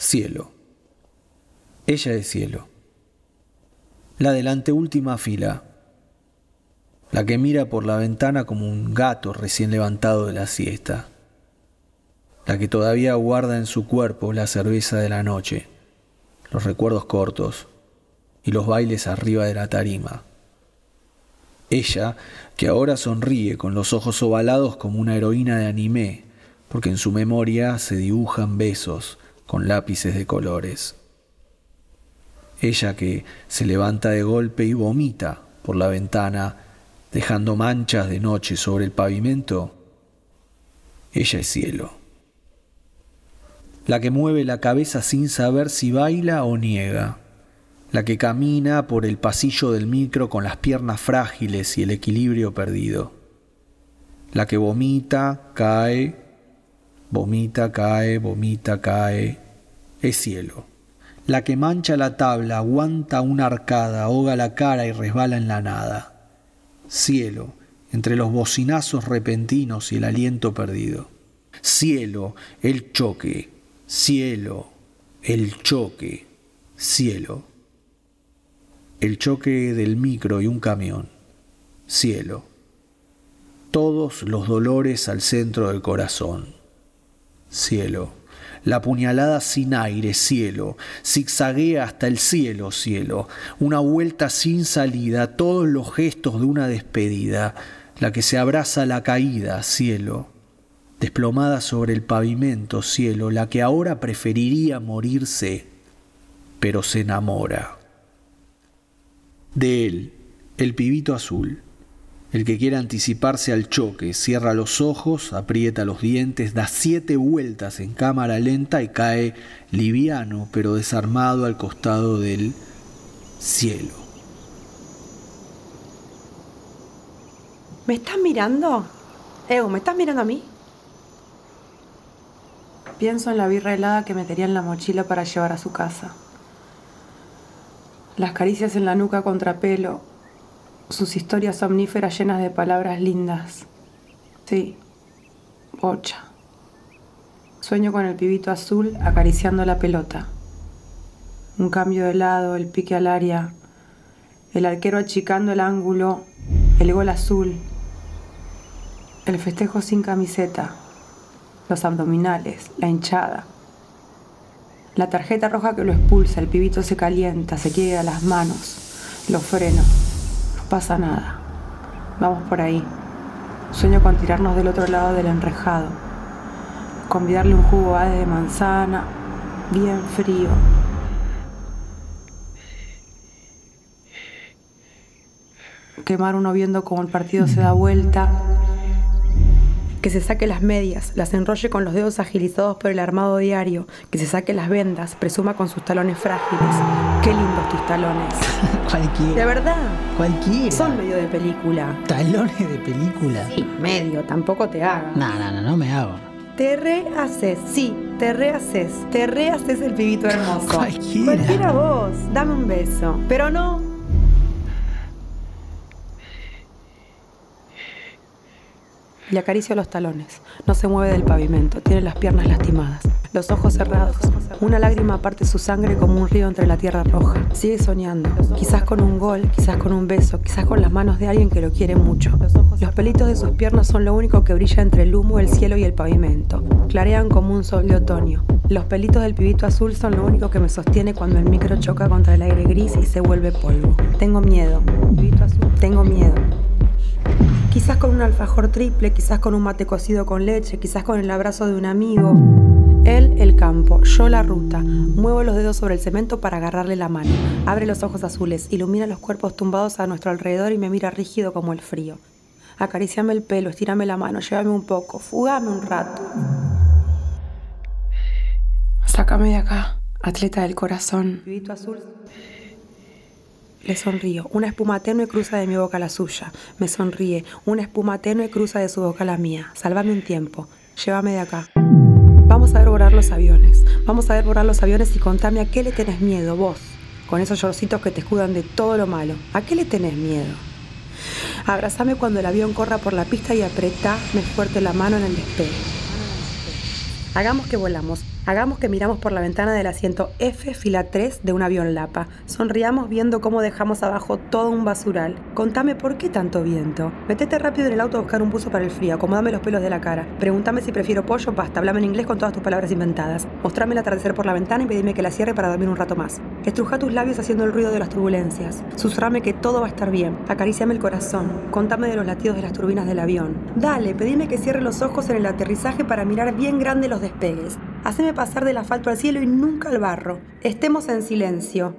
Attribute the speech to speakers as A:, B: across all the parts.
A: Cielo. Ella es cielo. La de la anteúltima fila. La que mira por la ventana como un gato recién levantado de la siesta. La que todavía guarda en su cuerpo la cerveza de la noche, los recuerdos cortos y los bailes arriba de la tarima. Ella, que ahora sonríe con los ojos ovalados como una heroína de anime, porque en su memoria se dibujan besos con lápices de colores. Ella que se levanta de golpe y vomita por la ventana, dejando manchas de noche sobre el pavimento, ella es cielo. La que mueve la cabeza sin saber si baila o niega. La que camina por el pasillo del micro con las piernas frágiles y el equilibrio perdido. La que vomita, cae Vomita, cae, vomita, cae. Es cielo. La que mancha la tabla, aguanta una arcada, ahoga la cara y resbala en la nada. Cielo, entre los bocinazos repentinos y el aliento perdido. Cielo, el choque. Cielo, el choque. Cielo. El choque del micro y un camión. Cielo. Todos los dolores al centro del corazón cielo. La puñalada sin aire, cielo. Zigzaguea hasta el cielo, cielo. Una vuelta sin salida, todos los gestos de una despedida. La que se abraza la caída, cielo. Desplomada sobre el pavimento, cielo. La que ahora preferiría morirse, pero se enamora. De él, el pibito azul el que quiere anticiparse al choque cierra los ojos, aprieta los dientes, da siete vueltas en cámara lenta y cae liviano pero desarmado al costado del cielo.
B: ¿Me estás mirando? Ego, ¿me estás mirando a mí? Pienso en la birra helada que metería en la mochila para llevar a su casa. Las caricias en la nuca contra pelo, sus historias omníferas llenas de palabras lindas. Sí, bocha. Sueño con el pibito azul acariciando la pelota. Un cambio de lado, el pique al área, el arquero achicando el ángulo, el gol azul, el festejo sin camiseta, los abdominales, la hinchada. La tarjeta roja que lo expulsa, el pibito se calienta, se quiere a las manos, los frenos pasa nada. Vamos por ahí. Sueño con tirarnos del otro lado del enrejado. Convidarle un jugo de manzana, bien frío. Quemar uno viendo cómo el partido se da vuelta que se saque las medias, las enrolle con los dedos agilizados por el armado diario, que se saque las vendas, presuma con sus talones frágiles. Qué lindos tus talones.
C: Cualquiera.
B: De verdad.
C: Cualquiera.
B: Son medio de película.
C: ¿Talones de película?
B: Sí, medio, tampoco te hagas.
C: No, no, no, no me hago.
B: Te rehaces, sí, te rehaces. Te rehaces el pibito hermoso.
C: Cualquiera.
B: Cualquiera vos. Dame un beso. Pero no, Le acaricio los talones. No se mueve del pavimento. Tiene las piernas lastimadas. Los ojos cerrados. Una lágrima parte su sangre como un río entre la tierra roja. Sigue soñando. Quizás con un gol, quizás con un beso, quizás con las manos de alguien que lo quiere mucho. Los pelitos de sus piernas son lo único que brilla entre el humo, el cielo y el pavimento. Clarean como un sol de otoño. Los pelitos del pibito azul son lo único que me sostiene cuando el micro choca contra el aire gris y se vuelve polvo. Tengo miedo. Tengo miedo. Quizás con un alfajor triple, quizás con un mate cocido con leche, quizás con el abrazo de un amigo. Él el campo, yo la ruta. Muevo los dedos sobre el cemento para agarrarle la mano. Abre los ojos azules, ilumina los cuerpos tumbados a nuestro alrededor y me mira rígido como el frío. Acariciame el pelo, estírame la mano, llévame un poco, fugame un rato. Sácame de acá, atleta del corazón. azul. Le sonrío. Una espuma tenue cruza de mi boca la suya. Me sonríe. Una espuma tenue cruza de su boca la mía. Sálvame un tiempo. Llévame de acá. Vamos a ver volar los aviones. Vamos a ver volar los aviones y contame a qué le tenés miedo vos. Con esos llorcitos que te escudan de todo lo malo. ¿A qué le tenés miedo? Abrazame cuando el avión corra por la pista y apretame fuerte la mano en el despegue. Hagamos que volamos. Hagamos que miramos por la ventana del asiento F, fila 3 de un avión Lapa. Sonriamos viendo cómo dejamos abajo todo un basural. Contame por qué tanto viento. Metete rápido en el auto a buscar un buzo para el frío. Acomodame los pelos de la cara. Pregúntame si prefiero pollo o pasta. Hablame en inglés con todas tus palabras inventadas. Mostrame el atardecer por la ventana y pedime que la cierre para dormir un rato más. Estruja tus labios haciendo el ruido de las turbulencias. Susurrame que todo va a estar bien. Acaríciame el corazón. Contame de los latidos de las turbinas del avión. Dale, pedime que cierre los ojos en el aterrizaje para mirar bien grande los despegues. Haceme pasar del asfalto al cielo y nunca al barro. Estemos en silencio.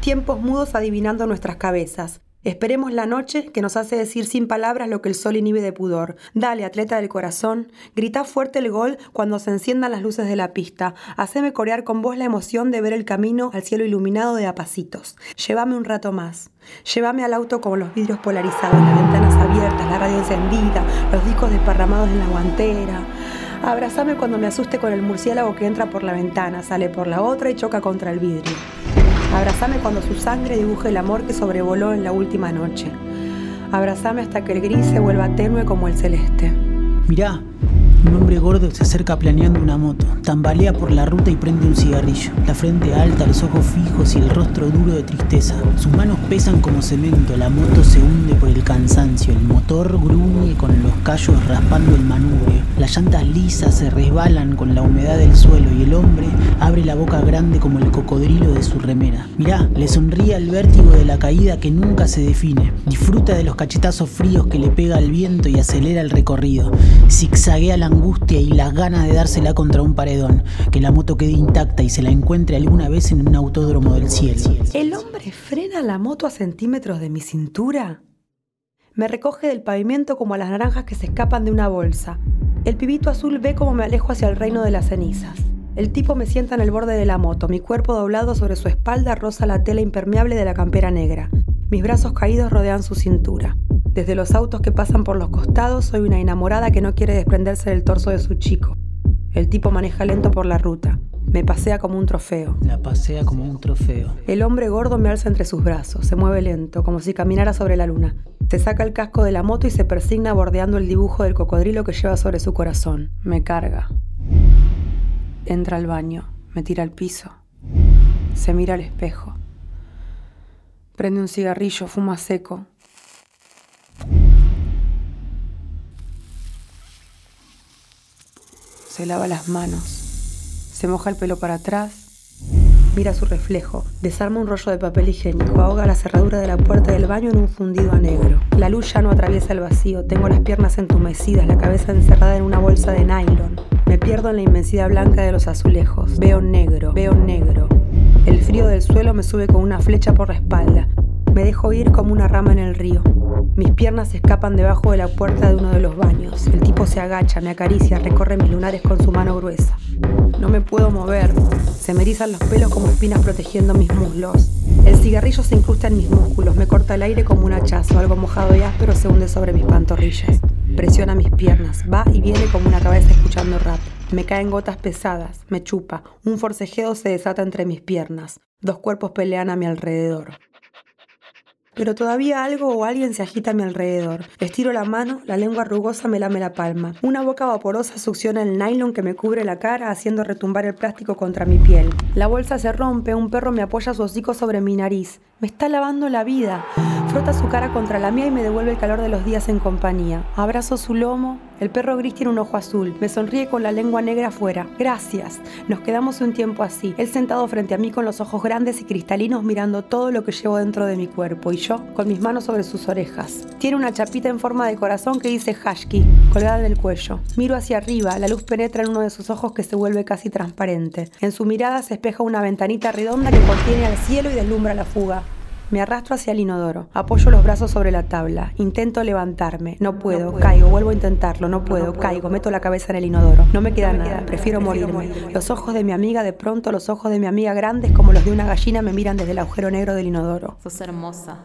B: Tiempos mudos adivinando nuestras cabezas. Esperemos la noche que nos hace decir sin palabras lo que el sol inhibe de pudor. Dale, atleta del corazón, grita fuerte el gol cuando se enciendan las luces de la pista. Haceme corear con vos la emoción de ver el camino al cielo iluminado de apacitos. Llévame un rato más. Llévame al auto con los vidrios polarizados, las ventanas abiertas, la radio encendida, los discos desparramados en la guantera. Abrázame cuando me asuste con el murciélago que entra por la ventana, sale por la otra y choca contra el vidrio. Abrázame cuando su sangre dibuje el amor que sobrevoló en la última noche. Abrázame hasta que el gris se vuelva tenue como el celeste.
C: Mirá, un hombre gordo se acerca planeando una moto, tambalea por la ruta y prende un cigarrillo. La frente alta, los ojos fijos y el rostro duro de tristeza. Sus manos pesan como cemento, la moto se hunde por el cansancio, el motor gruñe con los callos raspando el manubrio. Las llantas lisas se resbalan con la humedad del suelo y el hombre abre la boca grande como el cocodrilo de su remera. Mirá, le sonríe al vértigo de la caída que nunca se define. Disfruta de los cachetazos fríos que le pega el viento y acelera el recorrido. Zigzaguea la angustia y las ganas de dársela contra un paredón, que la moto quede intacta y se la encuentre alguna vez en un autódromo del cielo.
B: ¿El hombre frena la moto a centímetros de mi cintura? Me recoge del pavimento como a las naranjas que se escapan de una bolsa. El pibito azul ve cómo me alejo hacia el reino de las cenizas. El tipo me sienta en el borde de la moto, mi cuerpo doblado sobre su espalda roza la tela impermeable de la campera negra. Mis brazos caídos rodean su cintura. Desde los autos que pasan por los costados soy una enamorada que no quiere desprenderse del torso de su chico. El tipo maneja lento por la ruta. Me pasea como un trofeo.
C: La pasea como un trofeo.
B: El hombre gordo me alza entre sus brazos, se mueve lento, como si caminara sobre la luna. Se saca el casco de la moto y se persigna bordeando el dibujo del cocodrilo que lleva sobre su corazón. Me carga. Entra al baño, me tira al piso. Se mira al espejo. Prende un cigarrillo, fuma seco, Se lava las manos, se moja el pelo para atrás, mira su reflejo, desarma un rollo de papel higiénico, ahoga la cerradura de la puerta del baño en un fundido a negro. La luz ya no atraviesa el vacío, tengo las piernas entumecidas, la cabeza encerrada en una bolsa de nylon. Me pierdo en la inmensidad blanca de los azulejos. Veo negro, veo negro. El frío del suelo me sube con una flecha por la espalda. Me dejo ir como una rama en el río. Mis piernas se escapan debajo de la puerta de uno de los baños. El tipo se agacha, me acaricia, recorre mis lunares con su mano gruesa. No me puedo mover. Se me erizan los pelos como espinas protegiendo mis muslos. El cigarrillo se incrusta en mis músculos, me corta el aire como un hachazo. Algo mojado y áspero se hunde sobre mis pantorrillas. Presiona mis piernas, va y viene como una cabeza escuchando rap. Me caen gotas pesadas, me chupa. Un forcejeo se desata entre mis piernas. Dos cuerpos pelean a mi alrededor. Pero todavía algo o alguien se agita a mi alrededor. Estiro la mano, la lengua rugosa me lame la palma. Una boca vaporosa succiona el nylon que me cubre la cara, haciendo retumbar el plástico contra mi piel. La bolsa se rompe, un perro me apoya su hocico sobre mi nariz. Me está lavando la vida. Frota su cara contra la mía y me devuelve el calor de los días en compañía. Abrazo su lomo. El perro gris tiene un ojo azul. Me sonríe con la lengua negra afuera. Gracias. Nos quedamos un tiempo así. Él sentado frente a mí con los ojos grandes y cristalinos mirando todo lo que llevo dentro de mi cuerpo y yo con mis manos sobre sus orejas. Tiene una chapita en forma de corazón que dice Hashki, colgada del cuello. Miro hacia arriba. La luz penetra en uno de sus ojos que se vuelve casi transparente. En su mirada se espeja una ventanita redonda que contiene al cielo y deslumbra la fuga. Me arrastro hacia el inodoro. Apoyo los brazos sobre la tabla. Intento levantarme. No puedo. Caigo. Vuelvo a intentarlo. No puedo. Caigo. Meto la cabeza en el inodoro. No me queda nada. Prefiero morirme. Los ojos de mi amiga, de pronto, los ojos de mi amiga grandes como los de una gallina me miran desde el agujero negro del inodoro.
D: Sos hermosa.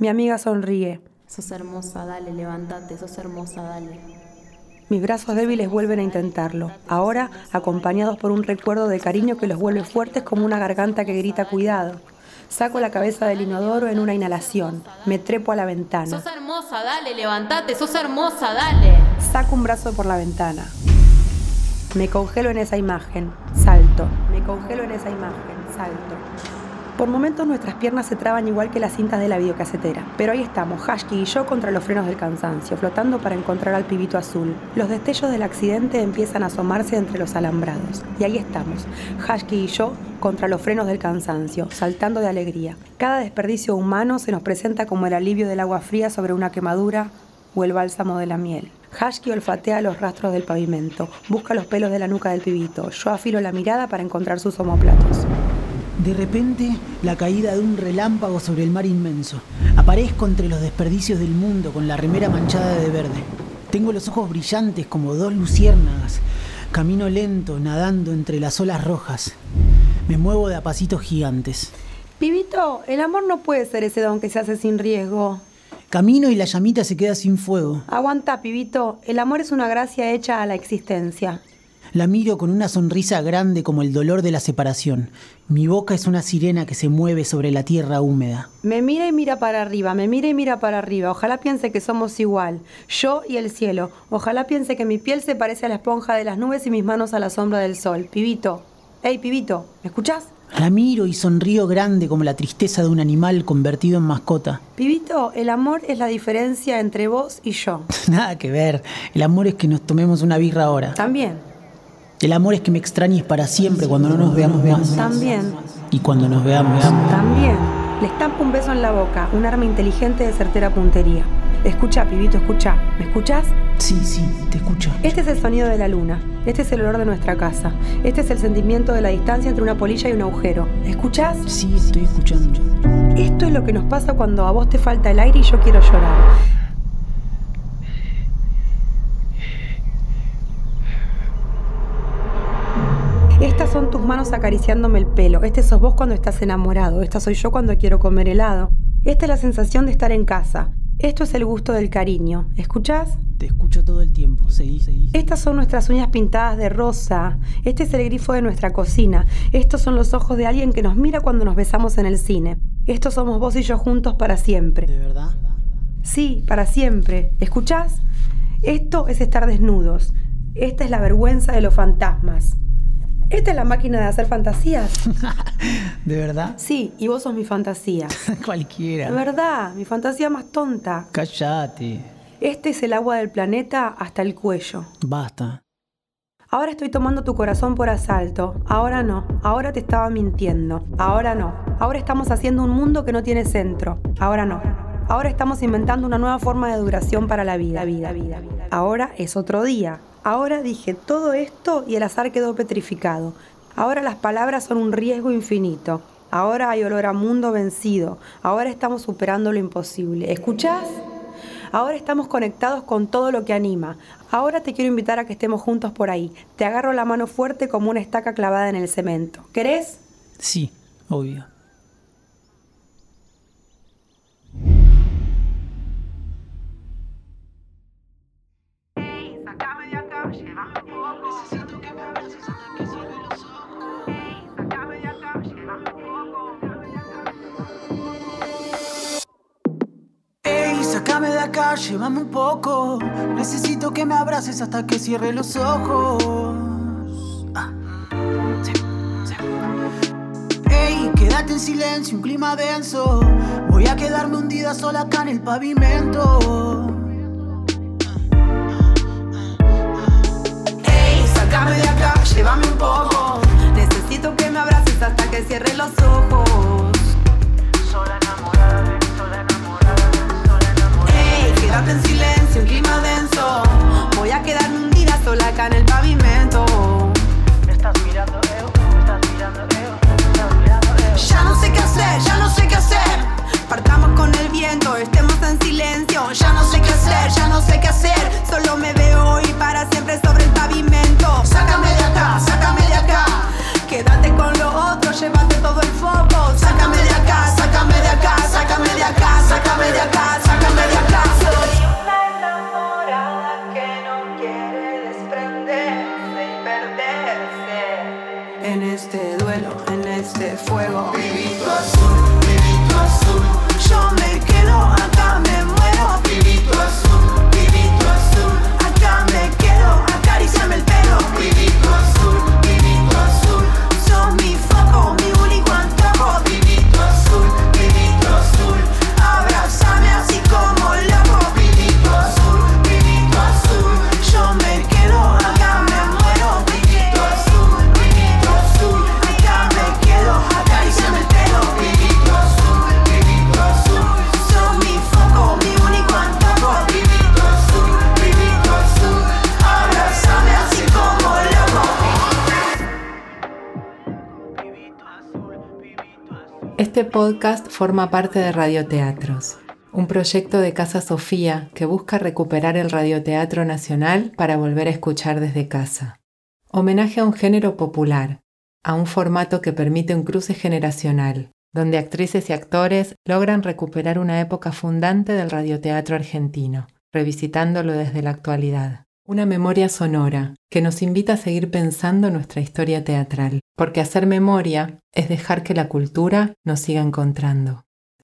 B: Mi amiga sonríe.
D: Sos hermosa, dale, levántate. Sos hermosa, dale.
B: Mis brazos débiles vuelven a intentarlo, ahora acompañados por un recuerdo de cariño que los vuelve fuertes como una garganta que grita cuidado. Saco la cabeza del inodoro en una inhalación. Me trepo a la ventana.
D: Sos hermosa, dale, levántate. Sos hermosa, dale.
B: Saco un brazo por la ventana. Me congelo en esa imagen. Salto. Me congelo en esa imagen. Salto. Por momentos nuestras piernas se traban igual que las cintas de la videocasetera, pero ahí estamos, Hashki y yo contra los frenos del cansancio, flotando para encontrar al pibito azul. Los destellos del accidente empiezan a asomarse entre los alambrados, y ahí estamos, Hashki y yo contra los frenos del cansancio, saltando de alegría. Cada desperdicio humano se nos presenta como el alivio del agua fría sobre una quemadura o el bálsamo de la miel. Hashki olfatea los rastros del pavimento, busca los pelos de la nuca del pibito. Yo afilo la mirada para encontrar sus omoplatos.
C: De repente, la caída de un relámpago sobre el mar inmenso. Aparezco entre los desperdicios del mundo con la remera manchada de verde. Tengo los ojos brillantes como dos luciérnagas. Camino lento, nadando entre las olas rojas. Me muevo de a pasitos gigantes.
B: Pibito, el amor no puede ser ese don que se hace sin riesgo.
C: Camino y la llamita se queda sin fuego.
B: Aguanta, pibito. El amor es una gracia hecha a la existencia.
C: La miro con una sonrisa grande como el dolor de la separación. Mi boca es una sirena que se mueve sobre la tierra húmeda.
B: Me mira y mira para arriba, me mira y mira para arriba. Ojalá piense que somos igual, yo y el cielo. Ojalá piense que mi piel se parece a la esponja de las nubes y mis manos a la sombra del sol. Pibito, hey, pibito, ¿me escuchás?
C: La miro y sonrío grande como la tristeza de un animal convertido en mascota.
B: Pibito, el amor es la diferencia entre vos y yo.
C: Nada que ver. El amor es que nos tomemos una birra ahora.
B: También.
C: El amor es que me extrañes para siempre cuando no nos veamos más.
B: También.
C: Y cuando nos veamos. veamos.
B: También. Le estampo un beso en la boca, un arma inteligente de certera puntería. Escucha, pibito, escucha. ¿Me escuchas?
C: Sí, sí, te escucho.
B: Este es el sonido de la luna. Este es el olor de nuestra casa. Este es el sentimiento de la distancia entre una polilla y un agujero. ¿Escuchas?
C: Sí, estoy escuchando.
B: Esto es lo que nos pasa cuando a vos te falta el aire y yo quiero llorar. Manos acariciándome el pelo. Este sos vos cuando estás enamorado. Esta soy yo cuando quiero comer helado. Esta es la sensación de estar en casa. Esto es el gusto del cariño. ¿Escuchás?
C: Te escucho todo el tiempo. Seguí, seguí.
B: Estas son nuestras uñas pintadas de rosa. Este es el grifo de nuestra cocina. Estos son los ojos de alguien que nos mira cuando nos besamos en el cine. Estos somos vos y yo juntos para siempre.
C: ¿De verdad?
B: Sí, para siempre. ¿Escuchás? Esto es estar desnudos. Esta es la vergüenza de los fantasmas. Esta es la máquina de hacer fantasías.
C: ¿De verdad?
B: Sí, y vos sos mi fantasía.
C: Cualquiera.
B: De verdad, mi fantasía más tonta.
C: Cállate.
B: Este es el agua del planeta hasta el cuello.
C: Basta.
B: Ahora estoy tomando tu corazón por asalto. Ahora no. Ahora te estaba mintiendo. Ahora no. Ahora estamos haciendo un mundo que no tiene centro. Ahora no. Ahora estamos inventando una nueva forma de duración para la vida. vida, vida, vida. Ahora es otro día. Ahora dije todo esto y el azar quedó petrificado. Ahora las palabras son un riesgo infinito. Ahora hay olor a mundo vencido. Ahora estamos superando lo imposible. ¿Escuchás? Ahora estamos conectados con todo lo que anima. Ahora te quiero invitar a que estemos juntos por ahí. Te agarro la mano fuerte como una estaca clavada en el cemento. ¿Querés?
C: Sí, obvio. Sácame de acá, llévame un poco. Necesito que me abraces hasta que cierre los ojos. Ah. Ey, quédate en silencio, un clima denso. Voy a quedarme hundida sola acá en el pavimento.
B: Ey, sácame de acá, llévame un poco. Necesito que me abraces hasta que cierre los ojos.
E: Podcast forma parte de Radioteatros, un proyecto de Casa Sofía que busca recuperar el radioteatro nacional para volver a escuchar desde casa. Homenaje a un género popular, a un formato que permite un cruce generacional, donde actrices y actores logran recuperar una época fundante del radioteatro argentino, revisitándolo desde la actualidad. Una memoria sonora que nos invita a seguir pensando nuestra historia teatral, porque hacer memoria es dejar que la cultura nos siga encontrando.